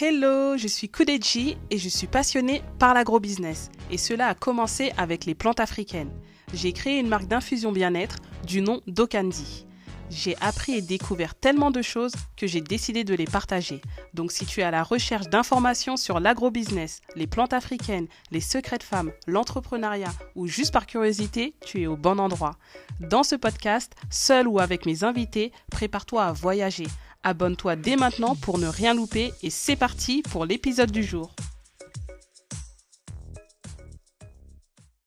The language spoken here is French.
Hello, je suis Kudeji et je suis passionnée par l'agrobusiness. Et cela a commencé avec les plantes africaines. J'ai créé une marque d'infusion bien-être du nom d'Okandi. J'ai appris et découvert tellement de choses que j'ai décidé de les partager. Donc si tu es à la recherche d'informations sur l'agrobusiness, les plantes africaines, les secrets de femmes, l'entrepreneuriat ou juste par curiosité, tu es au bon endroit. Dans ce podcast, seul ou avec mes invités, prépare-toi à voyager Abonne-toi dès maintenant pour ne rien louper et c'est parti pour l'épisode du jour.